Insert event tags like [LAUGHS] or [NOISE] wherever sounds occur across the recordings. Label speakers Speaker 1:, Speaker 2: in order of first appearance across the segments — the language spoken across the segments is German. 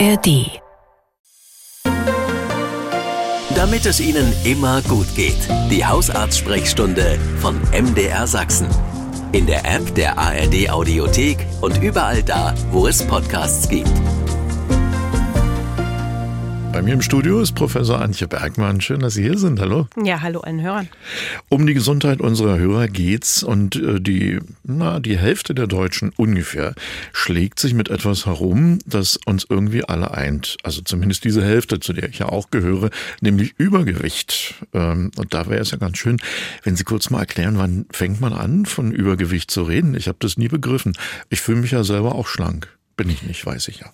Speaker 1: ARD.
Speaker 2: Damit es Ihnen immer gut geht. Die Hausarzt-Sprechstunde von MDR Sachsen. In der App der ARD Audiothek und überall da, wo es Podcasts gibt.
Speaker 3: Bei mir im Studio ist Professor Antje Bergmann. Schön, dass Sie hier sind. Hallo.
Speaker 4: Ja, hallo allen Hörern.
Speaker 3: Um die Gesundheit unserer Hörer geht's und äh, die, na, die Hälfte der Deutschen ungefähr schlägt sich mit etwas herum, das uns irgendwie alle eint. Also zumindest diese Hälfte, zu der ich ja auch gehöre, nämlich Übergewicht. Ähm, und da wäre es ja ganz schön, wenn Sie kurz mal erklären, wann fängt man an, von Übergewicht zu reden? Ich habe das nie begriffen. Ich fühle mich ja selber auch schlank. Bin ich nicht, weiß ich ja.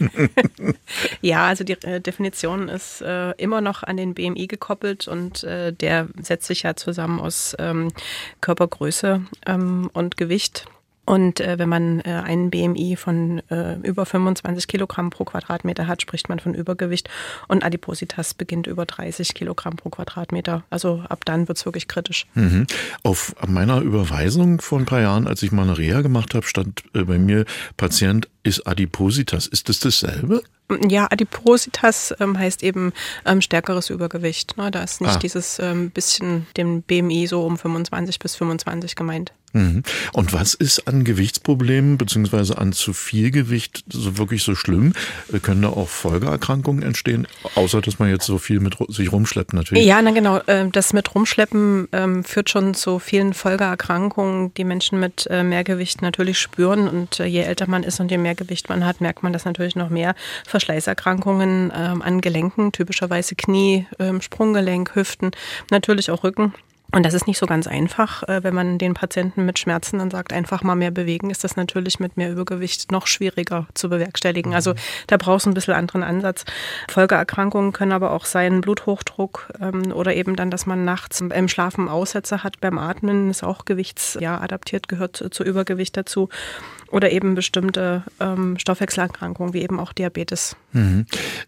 Speaker 3: [LAUGHS]
Speaker 4: ja, also die äh, Definition ist äh, immer noch an den BMI gekoppelt und äh, der setzt sich ja zusammen aus ähm, Körpergröße ähm, und Gewicht. Und äh, wenn man äh, einen BMI von äh, über 25 Kilogramm pro Quadratmeter hat, spricht man von Übergewicht. Und Adipositas beginnt über 30 Kilogramm pro Quadratmeter. Also ab dann wird es wirklich kritisch.
Speaker 3: Mhm. Auf meiner Überweisung vor ein paar Jahren, als ich mal eine Reha gemacht habe, stand äh, bei mir Patient ist Adipositas. Ist das dasselbe?
Speaker 4: Ja, Adipositas ähm, heißt eben ähm, stärkeres Übergewicht. Ne? Da ist nicht
Speaker 3: Ah.
Speaker 4: dieses ähm, bisschen dem BMI so um 25 bis 25 gemeint.
Speaker 3: Mhm. Und was ist an Gewichtsproblemen beziehungsweise an zu viel Gewicht so wirklich so schlimm? Äh, Können da auch Folgeerkrankungen entstehen, außer dass man jetzt so viel mit sich rumschleppt natürlich?
Speaker 4: Ja, na genau. ähm, Das mit Rumschleppen ähm, führt schon zu vielen Folgeerkrankungen, die Menschen mit äh, Mehrgewicht natürlich spüren. Und äh, je älter man ist und je mehr Gewicht man hat, merkt man das natürlich noch mehr. Verschleißerkrankungen ähm, an Gelenken, typischerweise Knie, Sprunggelenk, Hüften, natürlich auch Rücken. Und das ist nicht so ganz einfach, äh, wenn man den Patienten mit Schmerzen dann sagt, einfach mal mehr bewegen, ist das natürlich mit mehr Übergewicht noch schwieriger zu bewerkstelligen. Also da brauchst du ein bisschen anderen Ansatz. Folgeerkrankungen können aber auch sein Bluthochdruck ähm, oder eben dann, dass man nachts im Schlafen Aussätze hat beim Atmen, ist auch gewichts, ja, adaptiert, gehört zu Übergewicht dazu. Oder eben bestimmte ähm, Stoffwechselerkrankungen, wie eben auch Diabetes.
Speaker 3: Mhm.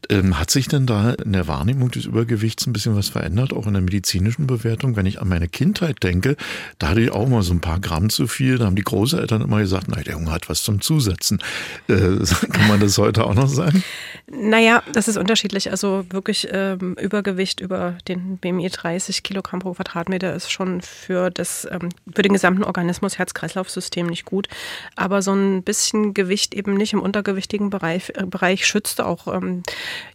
Speaker 3: Ähm, hat sich denn da in der Wahrnehmung des Übergewichts ein bisschen was verändert, auch in der medizinischen Bewertung? Wenn ich an meine Kindheit denke, da hatte ich auch mal so ein paar Gramm zu viel. Da haben die Großeltern immer gesagt, na, der Junge hat was zum Zusetzen. Äh, [LAUGHS] kann man das heute auch noch sagen?
Speaker 4: Naja, das ist unterschiedlich. Also wirklich ähm, Übergewicht über den BMI 30 Kilogramm pro Quadratmeter ist schon für das ähm, für den gesamten Organismus Herz-Kreislauf-System nicht gut. Aber so ein bisschen Gewicht eben nicht im untergewichtigen Bereich, äh, Bereich schützt auch. Ähm,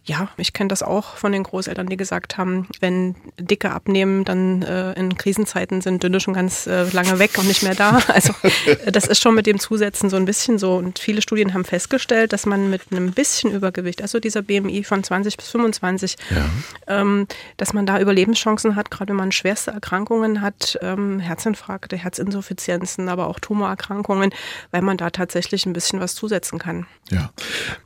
Speaker 4: ja, ich kenne das auch von den Großeltern, die gesagt haben, wenn Dicke abnehmen, dann äh, in Krisenzeiten sind Dünne schon ganz äh, lange weg und nicht mehr da. [LAUGHS] Also äh, das ist schon mit dem Zusetzen so ein bisschen so. Und viele Studien haben festgestellt, dass man mit einem bisschen Übergewicht, also dieser BMI von 20 bis 25,
Speaker 3: Ja.
Speaker 4: ähm, dass man da Überlebenschancen hat, gerade wenn man schwerste Erkrankungen hat, ähm, Herzinfarkte, Herzinsuffizienzen, aber auch Tumorerkrankungen, weil man da tatsächlich ein bisschen was zusetzen kann.
Speaker 3: Ja.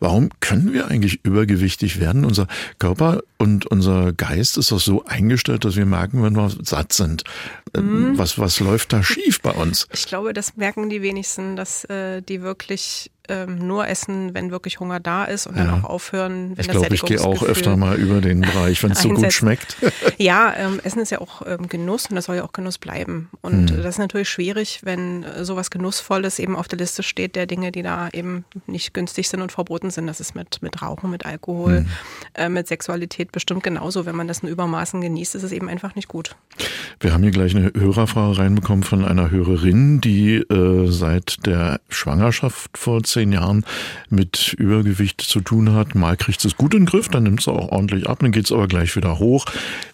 Speaker 3: Warum können wir eigentlich übergewichtig werden? Unser Körper und unser Geist ist doch so eingestellt, dass wir merken, wenn wir satt sind. Ähm, Was, was läuft da schief bei uns?
Speaker 4: Ich glaube, das merken die wenigsten, dass äh, die wirklich ähm, nur essen, wenn wirklich Hunger da ist und dann
Speaker 3: Ja.
Speaker 4: auch aufhören, wenn
Speaker 3: Ich
Speaker 4: das
Speaker 3: glaube, ich gehe auch öfter mal über den [LAUGHS] Bereich, wenn es so gut schmeckt. [LAUGHS]
Speaker 4: Ja, ähm, Essen ist ja auch ähm, Genuss und das soll ja auch Genuss bleiben. Und
Speaker 3: Hm.
Speaker 4: das ist natürlich schwierig, wenn äh, sowas Genussvolles eben auf der Liste steht, der Dinge, die da eben nicht günstig sind und verboten sind. Das ist mit, mit Rauchen, mit Alkohol,
Speaker 3: Hm.
Speaker 4: äh, mit Sexualität bestimmt genauso. Wenn man das in Übermaßen genießt, ist es eben einfach nicht gut.
Speaker 3: Wir haben hier gleich eine Hörerfrage reinbekommen von einer Hörerin, die äh, seit der Schwangerschaft vor zehn Jahren mit Übergewicht zu tun hat. Mal kriegt sie es gut in den Griff, dann nimmt sie auch ordentlich ab, dann geht es aber gleich wieder hoch.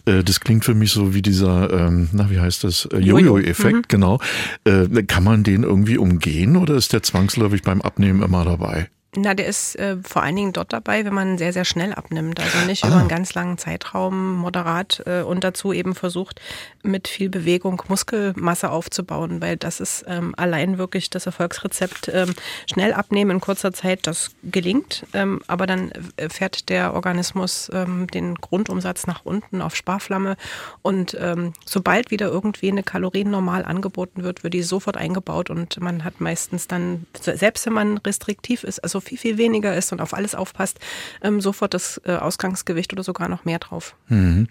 Speaker 3: Äh, das klingt für mich so wie dieser, ähm, na wie heißt das, äh,
Speaker 4: Jojo.
Speaker 3: Jojo-Effekt, genau. Äh, kann man den irgendwie umgehen oder ist der zwangsläufig beim Abnehmen immer dabei?
Speaker 4: Na, der ist äh, vor allen Dingen dort dabei, wenn man sehr, sehr schnell abnimmt. Also nicht
Speaker 3: Ah.
Speaker 4: über einen ganz langen Zeitraum moderat äh, und dazu eben versucht, mit viel Bewegung Muskelmasse aufzubauen, weil das ist ähm, allein wirklich das Erfolgsrezept. Ähm, schnell abnehmen in kurzer Zeit, das gelingt, ähm, aber dann äh, fährt der Organismus ähm, den Grundumsatz nach unten auf Sparflamme und ähm, sobald wieder irgendwie eine Kalorien normal angeboten wird, wird die sofort eingebaut und man hat meistens dann, selbst wenn man restriktiv ist, also viel, viel weniger isst und auf alles aufpasst, ähm, sofort das äh, Ausgangsgewicht oder sogar noch mehr drauf.
Speaker 3: Mhm.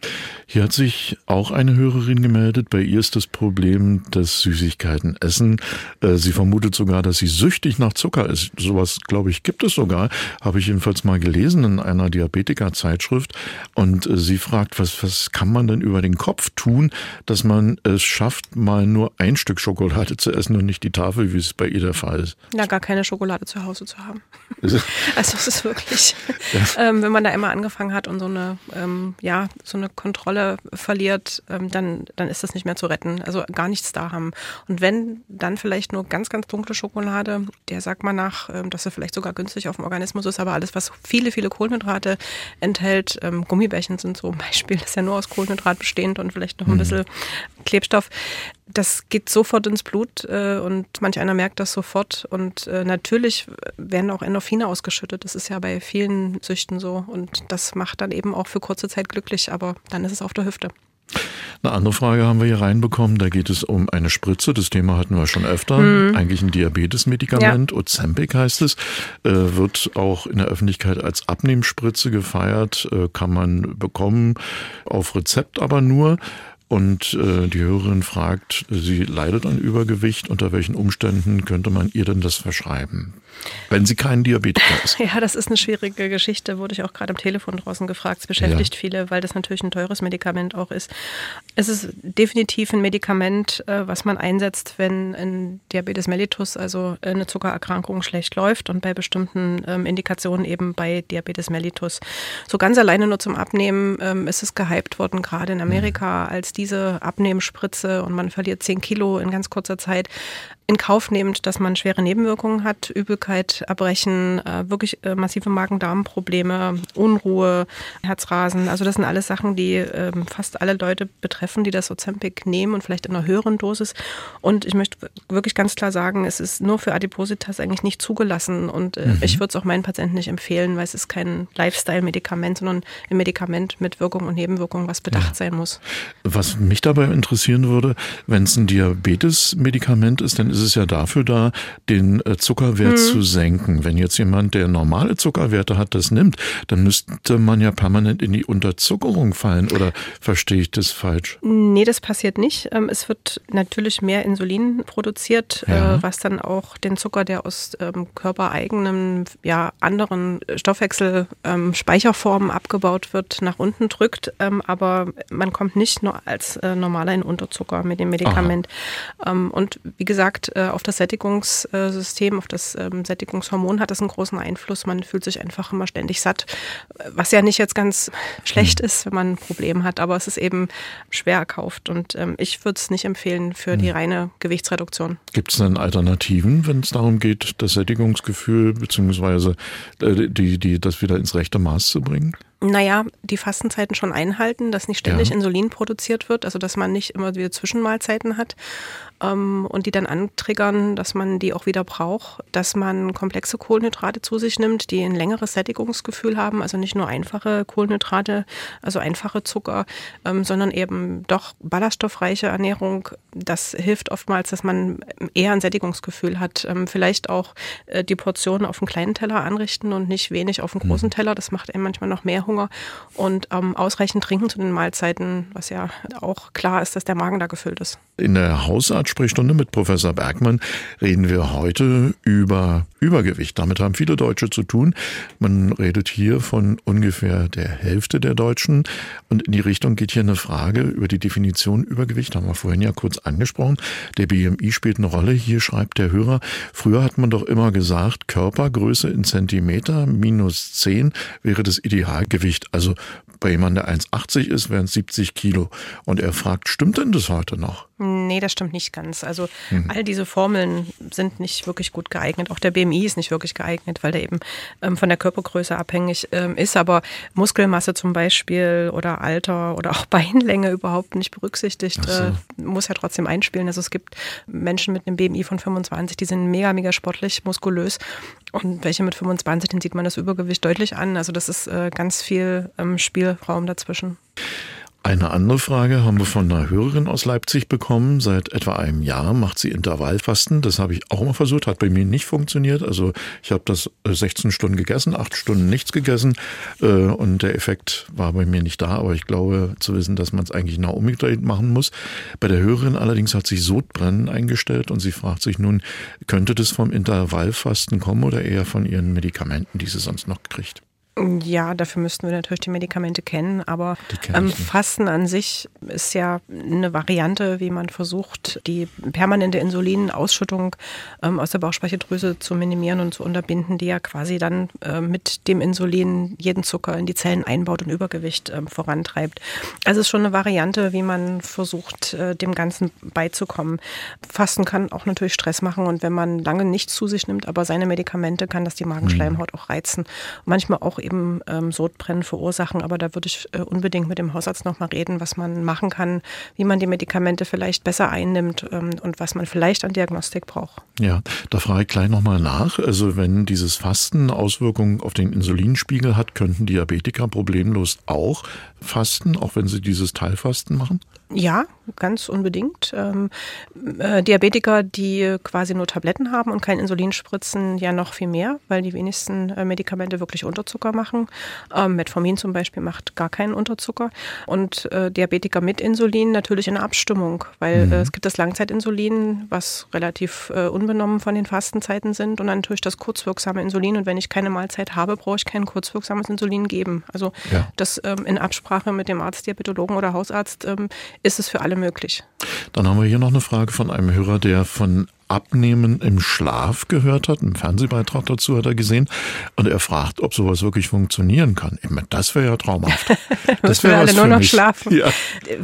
Speaker 3: Hier hat sich auch eine Hörerin gemeldet. Bei ihr ist das Problem das Süßigkeiten essen. Äh, sie vermutet sogar, dass sie süchtig nach Zucker ist. Sowas, glaube ich, gibt es sogar. Habe ich jedenfalls mal gelesen in einer Diabetiker-Zeitschrift. Und äh, sie fragt, was, was kann man denn über den Kopf tun, dass man es schafft, mal nur ein Stück Schokolade zu essen und nicht die Tafel, wie es bei ihr der Fall ist?
Speaker 4: Na, gar keine Schokolade zu Hause zu haben. [LAUGHS] also es ist wirklich, ja. ähm, wenn man da immer angefangen hat und so eine, ähm, ja, so eine Kontrolle verliert, ähm, dann, dann ist das nicht mehr zu retten. Also gar nichts da haben. Und wenn, dann vielleicht nur ganz, ganz dunkle Schokolade, der sagt man nach, ähm, dass er vielleicht sogar günstig auf dem Organismus ist, aber alles, was viele, viele Kohlenhydrate enthält, ähm, Gummibärchen sind so ein Beispiel, das [LAUGHS] ist ja nur aus Kohlenhydrat bestehend und vielleicht noch ein mhm. bisschen Klebstoff das geht sofort ins Blut äh, und manch einer merkt das sofort. Und äh, natürlich werden auch Endorphine ausgeschüttet. Das ist ja bei vielen Süchten so. Und das macht dann eben auch für kurze Zeit glücklich, aber dann ist es auf der Hüfte.
Speaker 3: Eine andere Frage haben wir hier reinbekommen. Da geht es um eine Spritze. Das Thema hatten wir schon öfter. Mhm. Eigentlich ein Diabetesmedikament. Ja. Ozempic heißt es. Äh, wird auch in der Öffentlichkeit als Abnehmspritze gefeiert. Äh, kann man bekommen. Auf Rezept aber nur. Und äh, die Hörerin fragt, sie leidet an Übergewicht, unter welchen Umständen könnte man ihr denn das verschreiben? Wenn sie kein Diabetiker ist. [LAUGHS]
Speaker 4: Ja, das ist eine schwierige Geschichte, wurde ich auch gerade am Telefon draußen gefragt. Es beschäftigt ja. viele, weil das natürlich ein teures Medikament auch ist. Es ist definitiv ein Medikament, äh, was man einsetzt, wenn ein Diabetes mellitus, also eine Zuckererkrankung, schlecht läuft und bei bestimmten ähm, Indikationen eben bei Diabetes mellitus. So ganz alleine nur zum Abnehmen ähm, ist es gehypt worden, gerade in Amerika, mhm. als diese Abnehmspritze und man verliert 10 Kilo in ganz kurzer Zeit in Kauf nehmend, dass man schwere Nebenwirkungen hat, Übelkeit, Erbrechen, äh, wirklich äh, massive Magen-Darm-Probleme, Unruhe, Herzrasen. Also das sind alles Sachen, die äh, fast alle Leute betreffen, die das Ozempic nehmen und vielleicht in einer höheren Dosis. Und ich möchte wirklich ganz klar sagen, es ist nur für Adipositas eigentlich nicht zugelassen und äh, mhm. ich würde es auch meinen Patienten nicht empfehlen, weil es ist kein Lifestyle-Medikament, sondern ein Medikament mit Wirkung und Nebenwirkung, was bedacht ja. sein muss.
Speaker 3: Was mich dabei interessieren würde, wenn es ein Diabetes-Medikament ist, dann ist ist es ja dafür da, den äh, Zuckerwert hm. zu senken. Wenn jetzt jemand, der normale Zuckerwerte hat, das nimmt, dann müsste man ja permanent in die Unterzuckerung fallen. Oder verstehe ich das falsch?
Speaker 4: Nee, das passiert nicht. Ähm, es wird natürlich mehr Insulin produziert, äh, ja. was dann auch den Zucker, der aus ähm, körpereigenen, ja, anderen Stoffwechselspeicherformen ähm, abgebaut wird, nach unten drückt. Aber man kommt nicht nur als äh, normaler in Unterzucker mit dem Medikament. Aha. Und wie gesagt, äh, auf das Sättigungssystem, auf das ähm, Sättigungshormon hat das einen großen Einfluss. Man fühlt sich einfach immer ständig satt, was ja nicht jetzt ganz schlecht hm. ist, wenn man ein Problem hat, aber es ist eben schwer erkauft und ähm, ich würde es nicht empfehlen für die hm. reine Gewichtsreduktion.
Speaker 3: Gibt es denn Alternativen, wenn es darum geht, das Sättigungsgefühl bzw. Äh, die, die, das wieder ins rechte Maß zu bringen?
Speaker 4: Naja, die Fastenzeiten schon einhalten, dass nicht ständig ja. Insulin produziert wird, also dass man nicht immer wieder Zwischenmahlzeiten hat ähm, und die dann antriggern, dass man die auch wieder braucht, dass man komplexe Kohlenhydrate zu sich nimmt, die ein längeres Sättigungsgefühl haben, also nicht nur einfache Kohlenhydrate, also einfache Zucker, ähm, sondern eben doch ballaststoffreiche Ernährung. Das hilft oftmals, dass man eher ein Sättigungsgefühl hat. Ähm, vielleicht auch äh, die Portionen auf einen kleinen Teller anrichten und nicht wenig auf einen großen mhm. Teller. Das macht einem manchmal noch mehr Hunger und ähm, ausreichend trinken zu den Mahlzeiten, was ja auch klar ist, dass der Magen da gefüllt ist.
Speaker 3: In der Hausarzt-Sprechstunde mit Professor Bergmann reden wir heute über Übergewicht. Damit haben viele Deutsche zu tun. Man redet hier von ungefähr der Hälfte der Deutschen. Und in die Richtung geht hier eine Frage über die Definition Übergewicht, haben wir vorhin ja kurz angesprochen. Der BMI spielt eine Rolle. Hier schreibt der Hörer, früher hat man doch immer gesagt, Körpergröße in Zentimeter minus 10 wäre das Idealgewicht. Also bei jemandem, der 1,80 ist, wären es 70 Kilo. Und er fragt, stimmt denn das heute noch?
Speaker 4: Nee, das stimmt nicht ganz. Also mhm. all diese Formeln sind nicht wirklich gut geeignet. Auch der BMI ist nicht wirklich geeignet, weil der eben ähm, von der Körpergröße abhängig ähm, ist. Aber Muskelmasse zum Beispiel oder Alter oder auch [LAUGHS] Beinlänge überhaupt nicht berücksichtigt, so. äh, muss ja trotzdem einspielen. Also es gibt Menschen mit einem BMI von 25, die sind mega, mega sportlich, muskulös. Und welche mit 25, dann sieht man das Übergewicht deutlich an. Also das ist äh, ganz viel ähm, Spielraum dazwischen.
Speaker 3: Eine andere Frage haben wir von einer Hörerin aus Leipzig bekommen. Seit etwa einem Jahr macht sie Intervallfasten. Das habe ich auch mal versucht, hat bei mir nicht funktioniert. Also ich habe das 16 äh, Stunden gegessen, 8 Stunden nichts gegessen äh, und der Effekt war bei mir nicht da. Aber ich glaube zu wissen, dass man es eigentlich nach umgedreht machen muss. Bei der Hörerin allerdings hat sich Sodbrennen eingestellt und sie fragt sich nun, könnte das vom Intervallfasten kommen oder eher von ihren Medikamenten, die sie sonst noch kriegt?
Speaker 4: Ja, dafür müssten wir natürlich die Medikamente kennen, aber ähm, Fasten an sich ist ja eine Variante, wie man versucht, die permanente Insulinausschüttung ähm, aus der Bauchspeicheldrüse zu minimieren und zu unterbinden, die ja quasi dann äh, mit dem Insulin jeden Zucker in die Zellen einbaut und Übergewicht äh, vorantreibt. Also es ist schon eine Variante, wie man versucht, äh, dem Ganzen beizukommen. Fasten kann auch natürlich Stress machen und wenn man lange nichts zu sich nimmt, aber seine Medikamente, kann das die Magenschleimhaut mhm. auch reizen. Manchmal auch eben ähm, Sodbrennen verursachen. Aber da würde ich äh, unbedingt mit dem Hausarzt nochmal reden, was man machen kann, wie man die Medikamente vielleicht besser einnimmt ähm, und was man vielleicht an Diagnostik braucht.
Speaker 3: Ja, da frage ich gleich nochmal nach. Also wenn dieses Fasten Auswirkungen auf den Insulinspiegel hat, könnten Diabetiker problemlos auch fasten, auch wenn sie dieses Teilfasten machen?
Speaker 4: Ja, ganz unbedingt. Ähm, äh, Diabetiker, die quasi nur Tabletten haben und kein Insulin spritzen, ja noch viel mehr, weil die wenigsten äh, Medikamente wirklich Unterzucker machen. Ähm, Metformin zum Beispiel macht gar keinen Unterzucker. Und äh, Diabetiker mit Insulin natürlich in Abstimmung, weil mhm. Äh, es gibt das Langzeitinsulin, was relativ äh, unbenommen von den Fastenzeiten sind und dann natürlich das kurzwirksame Insulin. Und wenn ich keine Mahlzeit habe, brauche ich kein kurzwirksames Insulin geben. Also ja. das ähm, in Absprache mit dem Arzt, Diabetologen oder Hausarzt ähm, ist es für alle möglich.
Speaker 3: Dann haben wir hier noch eine Frage von einem Hörer, der von Abnehmen im Schlaf gehört hat. Ein Fernsehbeitrag dazu hat er gesehen. Und er fragt, ob sowas wirklich funktionieren kann. Ich meine, das wäre ja traumhaft. [LAUGHS]
Speaker 4: Das wäre alle nur noch mich. schlafen. Ja.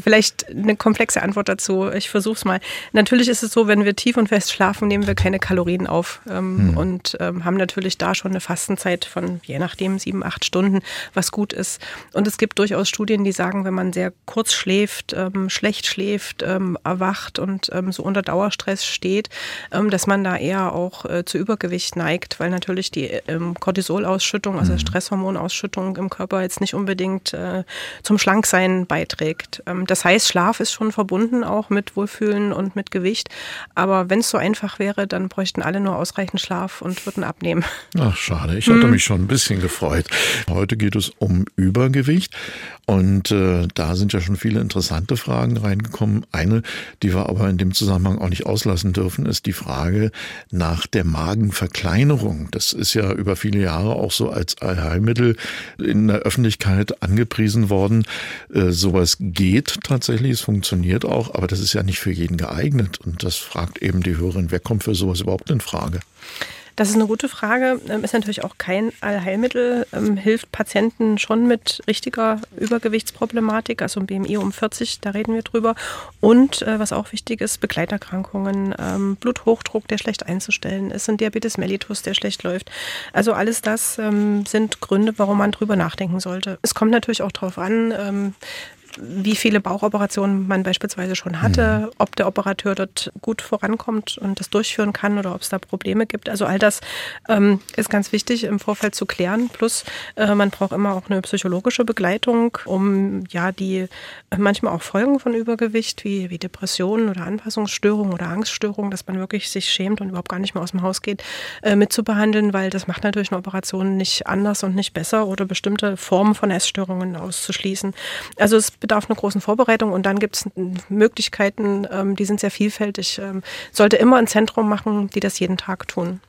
Speaker 4: Vielleicht eine komplexe Antwort dazu. Ich versuche es mal. Natürlich ist es so, wenn wir tief und fest schlafen, nehmen wir keine Kalorien auf ähm, hm. und ähm, haben natürlich da schon eine Fastenzeit von je nachdem sieben, acht Stunden, was gut ist. Und es gibt durchaus Studien, die sagen, wenn man sehr kurz schläft, ähm, schlecht schläft, ähm, erwacht und ähm, so unter Dauerstress steht, dass man da eher auch äh, zu Übergewicht neigt, weil natürlich die ähm, Cortisolausschüttung, also mhm. Stresshormonausschüttung im Körper jetzt nicht unbedingt äh, zum Schlanksein beiträgt. Ähm, das heißt, Schlaf ist schon verbunden auch mit Wohlfühlen und mit Gewicht. Aber wenn es so einfach wäre, dann bräuchten alle nur ausreichend Schlaf und würden abnehmen.
Speaker 3: Ach, schade. Ich hatte mhm. mich schon ein bisschen gefreut. Heute geht es um Übergewicht. Und äh, da sind ja schon viele interessante Fragen reingekommen. Eine, die wir aber in dem Zusammenhang auch nicht auslassen dürfen, ist die Frage nach der Magenverkleinerung. Das ist ja über viele Jahre auch so als Allheilmittel in der Öffentlichkeit angepriesen worden. Äh, sowas geht tatsächlich, es funktioniert auch, aber das ist ja nicht für jeden geeignet. Und das fragt eben die Hörerin, wer kommt für sowas überhaupt in Frage?
Speaker 4: Das ist eine gute Frage. Ähm, ist natürlich auch kein Allheilmittel. Ähm, hilft Patienten schon mit richtiger Übergewichtsproblematik, also ein BMI um 40, da reden wir drüber. Und äh, was auch wichtig ist, Begleiterkrankungen, ähm, Bluthochdruck, der schlecht einzustellen ist, ein Diabetes mellitus, der schlecht läuft. Also alles das sind Gründe, warum man drüber nachdenken sollte. Es kommt natürlich auch darauf an, wie viele Bauchoperationen man beispielsweise schon hatte, mhm. ob der Operateur dort gut vorankommt und das durchführen kann oder ob es da Probleme gibt. Also all das ähm, ist ganz wichtig im Vorfeld zu klären. Plus äh, man braucht immer auch eine psychologische Begleitung, um ja die äh, manchmal auch Folgen von Übergewicht wie, wie Depressionen oder Anpassungsstörungen oder Angststörungen, dass man wirklich sich schämt und überhaupt gar nicht mehr aus dem Haus geht, äh, mitzubehandeln, weil das macht natürlich eine Operation nicht anders und nicht besser oder bestimmte Formen von Essstörungen auszuschließen. Also es bedarf einer großen Vorbereitung und dann gibt es Möglichkeiten, ähm, die sind sehr vielfältig. Ähm, sollte immer ein Zentrum machen, die das jeden Tag tun.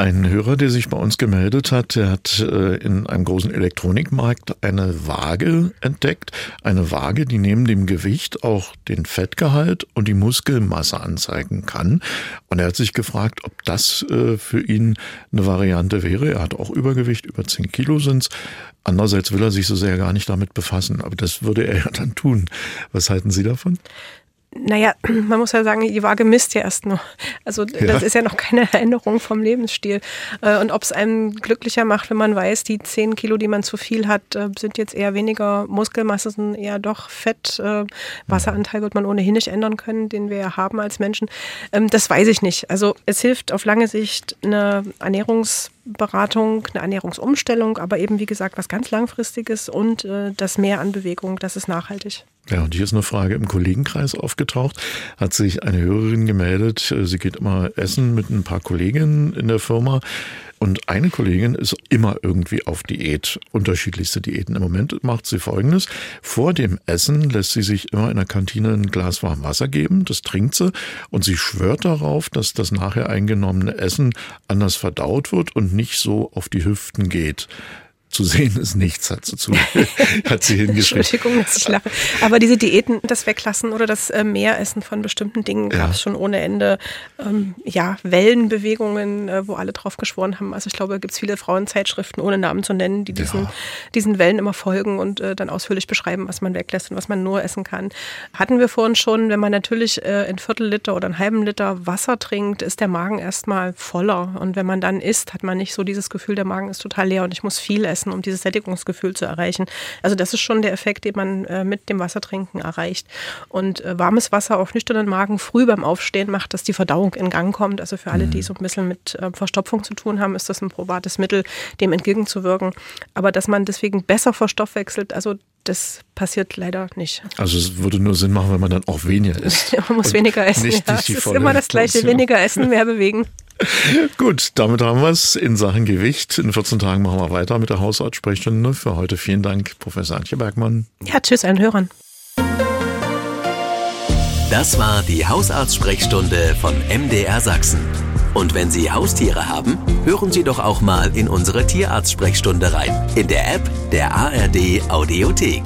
Speaker 3: Ein Hörer, der sich bei uns gemeldet hat, der hat äh, in einem großen Elektronikmarkt eine Waage entdeckt. Eine Waage, die neben dem Gewicht auch den Fettgehalt und die Muskelmasse anzeigen kann. Und er hat sich gefragt, ob das äh, für ihn eine Variante wäre. Er hat auch Übergewicht, über 10 Kilo sind's. Andererseits will er sich so sehr gar nicht damit befassen, aber das würde er ja dann tun. Was halten Sie davon?
Speaker 4: Naja, [CLEARS THROAT] man muss ja sagen, die Waage misst ja erst noch. Also ja. das ist ja noch keine [LAUGHS] Änderung vom Lebensstil. Äh, und ob es einem glücklicher macht, wenn man weiß, die 10 Kilo, die man zu viel hat, äh, sind jetzt eher weniger Muskelmasse, sind eher doch Fett. Äh, Wasseranteil wird man ohnehin nicht ändern können, den wir ja haben als Menschen. Ähm, das weiß ich nicht. Also es hilft auf lange Sicht eine Ernährungs- Ernährungsberatung, eine Ernährungsumstellung, aber eben wie gesagt was ganz langfristiges und äh, das Mehr an Bewegung, das ist nachhaltig.
Speaker 3: Ja, und hier ist eine Frage im Kollegenkreis aufgetaucht. Hat sich eine Hörerin gemeldet, sie geht immer essen mit ein paar Kolleginnen in der Firma. Und eine Kollegin ist immer irgendwie auf Diät, unterschiedlichste Diäten. Im Moment macht sie Folgendes. Vor dem Essen lässt sie sich immer in der Kantine ein Glas warm Wasser geben, das trinkt sie und sie schwört darauf, dass das nachher eingenommene Essen anders verdaut wird und nicht so auf die Hüften geht zu sehen ist nichts, hat sie, zu, [LAUGHS] hat sie hingeschrieben.
Speaker 4: Entschuldigung, dass ich lache. Aber diese Diäten, das Weglassen oder das äh, Mehressen von bestimmten Dingen ja. gab es schon ohne Ende. Ähm, ja, Wellenbewegungen, äh, wo alle drauf geschworen haben. Also ich glaube, gibt es viele Frauenzeitschriften, ohne Namen zu nennen, die diesen, ja. diesen Wellen immer folgen und äh, dann ausführlich beschreiben, was man weglässt und was man nur essen kann. Hatten wir vorhin schon, wenn man natürlich äh, ein Viertel Liter oder einen halben Liter Wasser trinkt, ist der Magen erstmal voller. Und wenn man dann isst, hat man nicht so dieses Gefühl, der Magen ist total leer und ich muss viel essen essen, um dieses Sättigungsgefühl zu erreichen. Also das ist schon der Effekt, den man äh, mit dem Wassertrinken erreicht. Und äh, warmes Wasser auf nüchternen Magen früh beim Aufstehen macht, dass die Verdauung in Gang kommt. Also für alle, die mhm. so ein bisschen mit äh, Verstopfung zu tun haben, ist das ein probates Mittel, dem entgegenzuwirken. Aber dass man deswegen besser verstoffwechselt, also das passiert leider nicht.
Speaker 3: Also es würde nur Sinn machen, wenn man dann auch weniger isst. [LAUGHS]
Speaker 4: man muss weniger essen. Ja. Es ist immer das gleiche, weniger essen, mehr bewegen.
Speaker 3: Gut, damit haben wir es in Sachen Gewicht. In 14 Tagen machen wir weiter mit der Hausarzt-Sprechstunde. Für heute vielen Dank, Professor Antje Bergmann.
Speaker 4: Ja, tschüss allen Hörern.
Speaker 2: Das war die Hausarzt-Sprechstunde von MDR Sachsen. Und wenn Sie Haustiere haben, hören Sie doch auch mal in unsere Tierarzt-Sprechstunde rein. In der App der ARD Audiothek.